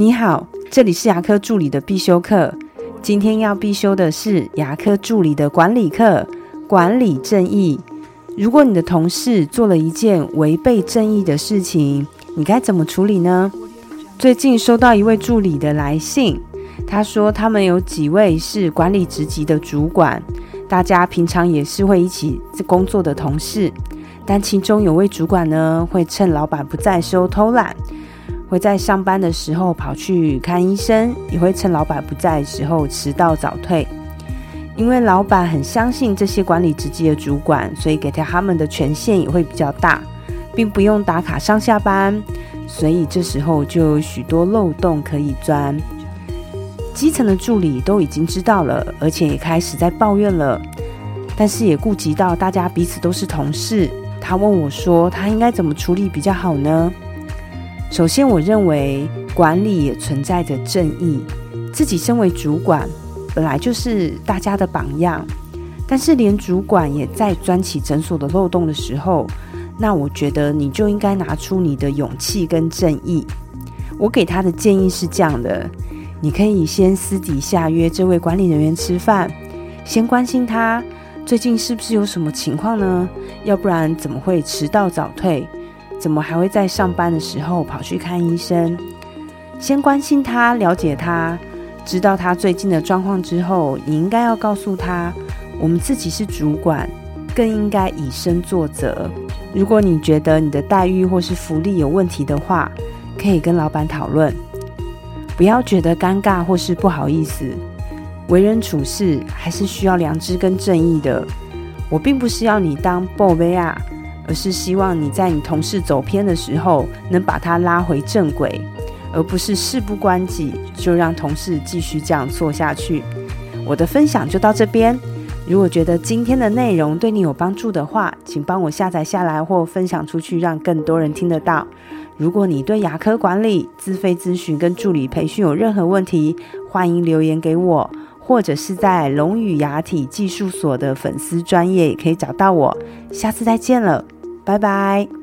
你好，这里是牙科助理的必修课。今天要必修的是牙科助理的管理课——管理正义。如果你的同事做了一件违背正义的事情，你该怎么处理呢？最近收到一位助理的来信，他说他们有几位是管理职级的主管，大家平常也是会一起工作的同事，但其中有位主管呢，会趁老板不在时偷懒。会在上班的时候跑去看医生，也会趁老板不在的时候迟到早退。因为老板很相信这些管理职级的主管，所以给他们的权限也会比较大，并不用打卡上下班，所以这时候就有许多漏洞可以钻。基层的助理都已经知道了，而且也开始在抱怨了，但是也顾及到大家彼此都是同事，他问我说：“他应该怎么处理比较好呢？”首先，我认为管理也存在着正义。自己身为主管，本来就是大家的榜样。但是，连主管也在钻起诊所的漏洞的时候，那我觉得你就应该拿出你的勇气跟正义。我给他的建议是这样的：你可以先私底下约这位管理人员吃饭，先关心他最近是不是有什么情况呢？要不然怎么会迟到早退？怎么还会在上班的时候跑去看医生？先关心他，了解他，知道他最近的状况之后，你应该要告诉他，我们自己是主管，更应该以身作则。如果你觉得你的待遇或是福利有问题的话，可以跟老板讨论。不要觉得尴尬或是不好意思。为人处事还是需要良知跟正义的。我并不是要你当宝贝啊。而是希望你在你同事走偏的时候，能把他拉回正轨，而不是事不关己就让同事继续这样做下去。我的分享就到这边。如果觉得今天的内容对你有帮助的话，请帮我下载下来或分享出去，让更多人听得到。如果你对牙科管理、自费咨询跟助理培训有任何问题，欢迎留言给我，或者是在龙语牙体技术所的粉丝专业也可以找到我。下次再见了。拜拜。